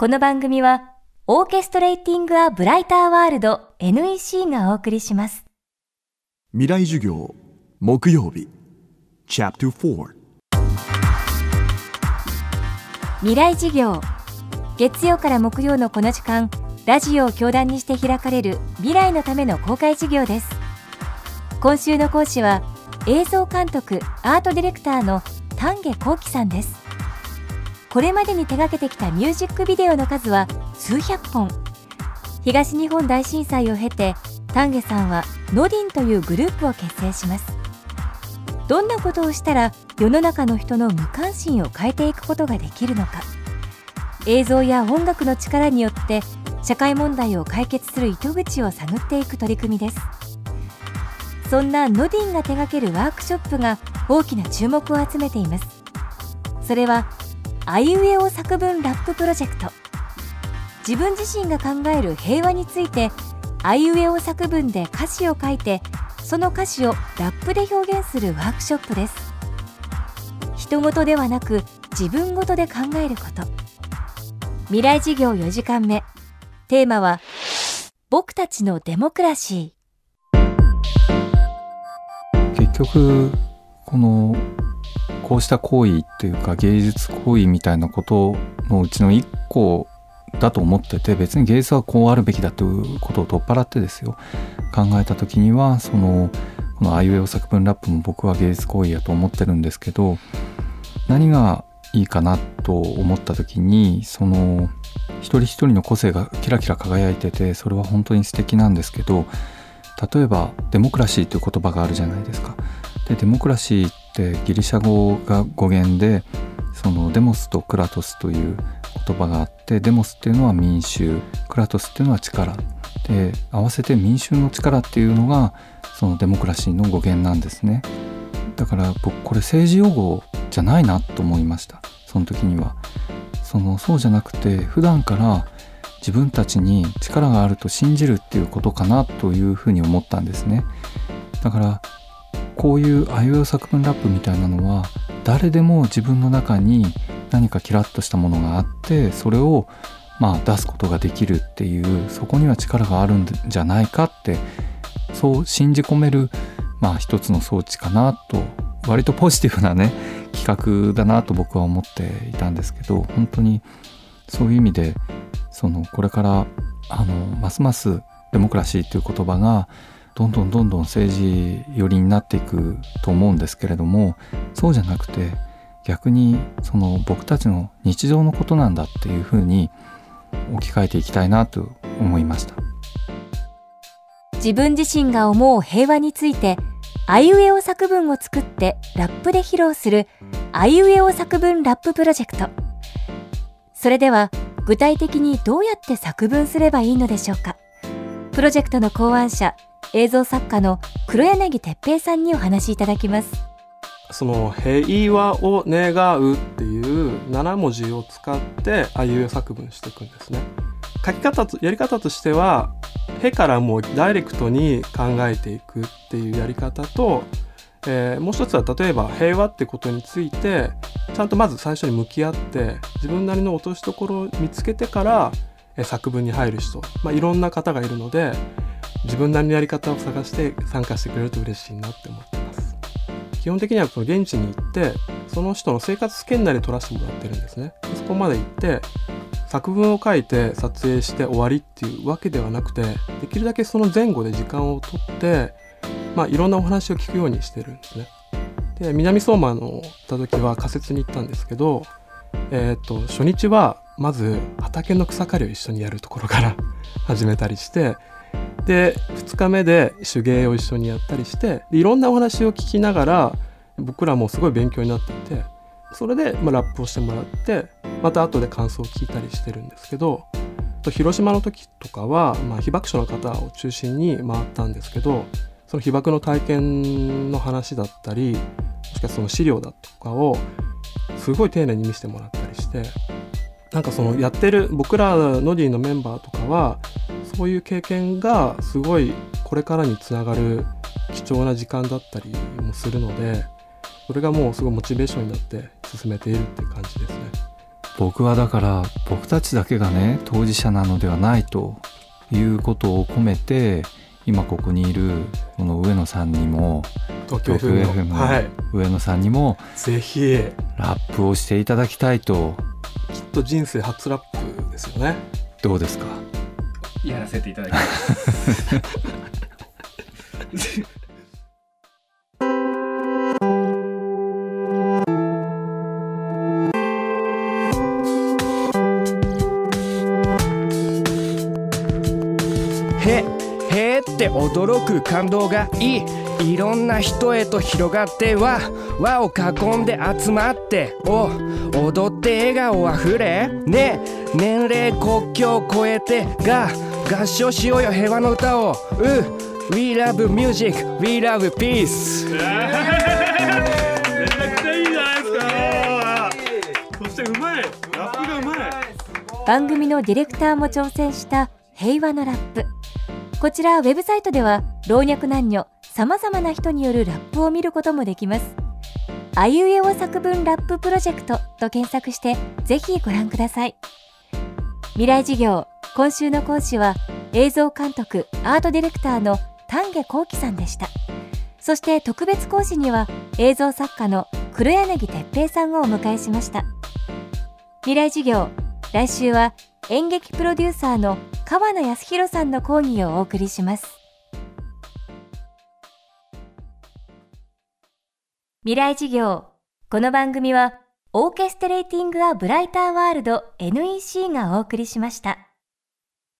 この番組は、オーケストレーティング・ア・ブライター・ワールド NEC がお送りします。未来授業木曜日。Chapter 4未来事業。月曜から木曜のこの時間ラジオを教壇にして開かれる未来のための公開事業です。今週の講師は映像監督アートディレクターの丹下幸喜さんですこれまでに手掛けてきたミュージックビデオの数は数百本。東日本大震災を経て丹下さんはノディンというグループを結成します。どんなことをしたら世の中の人の無関心を変えていくことができるのか。映像や音楽の力によって社会問題を解決する糸口を探っていく取り組みです。そんなノディンが手掛けるワークショップが大きな注目を集めています。それはあいうえお作文ラッププロジェクト。自分自身が考える平和についてあいうえお作文で歌詞を書いてその歌詞をラップで表現するワークショップです。人事ではなく自分ごとで考えること。未来事業4時間目。テーマは僕たちのデモクラシー。結局このこうした行為っていうか芸術行為みたいなことのうちの一個だと思ってて別に芸術はこうあるべきだということを取っ払ってですよ考えた時にはそのこのあいうえお作文ラップも僕は芸術行為やと思ってるんですけど何がいいかなと思った時にその一人一人の個性がキラキラ輝いててそれは本当に素敵なんですけど例えばデモクラシーという言葉があるじゃないですか。でデモクラシーてギリシャ語が語源でそのデモスとクラトスという言葉があってデモスっていうのは民衆クラトスっていうのは力。で合わせて民衆の力っていうのがそのデモクラシーの語源なんですね。だから僕これ政治用語じゃないなと思いました。その時には。そのそうじゃなくて普段から自分たちに力があると信じるっていうことかなというふうに思ったんですね。だからこういうあいう作文ラップみたいなのは誰でも自分の中に何かキラッとしたものがあってそれをまあ出すことができるっていうそこには力があるんじゃないかってそう信じ込めるまあ一つの装置かなと割とポジティブなね企画だなと僕は思っていたんですけど本当にそういう意味でそのこれからあのますますデモクラシーという言葉がどんどんどんどん政治寄りになっていくと思うんですけれどもそうじゃなくて逆にその僕たちの日常のことなんだっていうふうに置き換えていきたいなと思いました。自分自身が思う平和についてあいうえお作文を作ってラップで披露するあいうえお作文ラッププロジェクト。それでは具体的にどうやって作文すればいいのでしょうか。プロジェクトの考案者映像作家の黒柳哲平さんにお話しいただきます。その平和を願うっていう7文字を使ってあいう作文していくんですね。書き方とやり方としては「へ」からもうダイレクトに考えていくっていうやり方と、えーもう一つは例えば平和ってことについてちゃんとまず最初に向き合って自分なりの落としどころを見つけてから、えー作文に入る人、まあ、いろんな方がいるので自分なりのやり方を探して参加してくれると嬉しいなって思ってます。基本的にはこの現地に行ってその人の生活圏内で撮らせてもらってるんですね。そこまで行って作文を書いて撮影して終わりっていうわけではなくてできるだけその前後で時間をとって、まあ、いろんなお話を聞くようにしてるんですね。で南相馬の行った時は仮設に行ったんですけどえー、と初日はまず畑の草刈りを一緒にやるところから 始めたりしてで2日目で手芸を一緒にやったりしてでいろんなお話を聞きながら僕らもすごい勉強になっていてそれで、まあ、ラップをしてもらってまた後で感想を聞いたりしてるんですけど広島の時とかは、まあ、被爆者の方を中心に回ったんですけどその被爆の体験の話だったりもしくはその資料だとかをすごい丁寧に見せてもらったりしてなんかそのやってる僕らノディのメンバーとかはそういう経験がすごいこれからにつながる貴重な時間だったりもするのでそれがもうすごいモチベーションになって進めているっていう感じですね。僕はだから僕たちだけがね当事者なのではないということを込めて今ここにいるこの上野さんにも東京 FM のはい。上野さんにもぜひ。ラップをしていただきたいと。きっと人生初ラップですよね。どうですか？やらせていただきます。へへって驚く感動がいい。いろんな人へと広がっては輪を囲んで集まって。お踊って笑顔あふれ。ね年齢国境を越えてが合唱しようよ平和の歌を。う We love music, we love peace. めちゃくちゃいいじゃないですか。そしてうまい。ラップがうまい。番組のディレクターも挑戦した平和のラップ。こちらウェブサイトでは老若男女さまざまな人によるラップを見ることもできます。あいうえお作文ラッププロジェクトと検索してぜひご覧ください。未来事業今週の講師は映像監督アートディレクターの丹下幸喜さんでした。そして特別講師には映像作家の黒柳哲平さんをお迎えしました。未来事業来週は演劇プロデューサーの川野康弘さんの講義をお送りします。未来事業この番組はオーケストレーティング・ア・ブライター・ワールド NEC がお送りしました。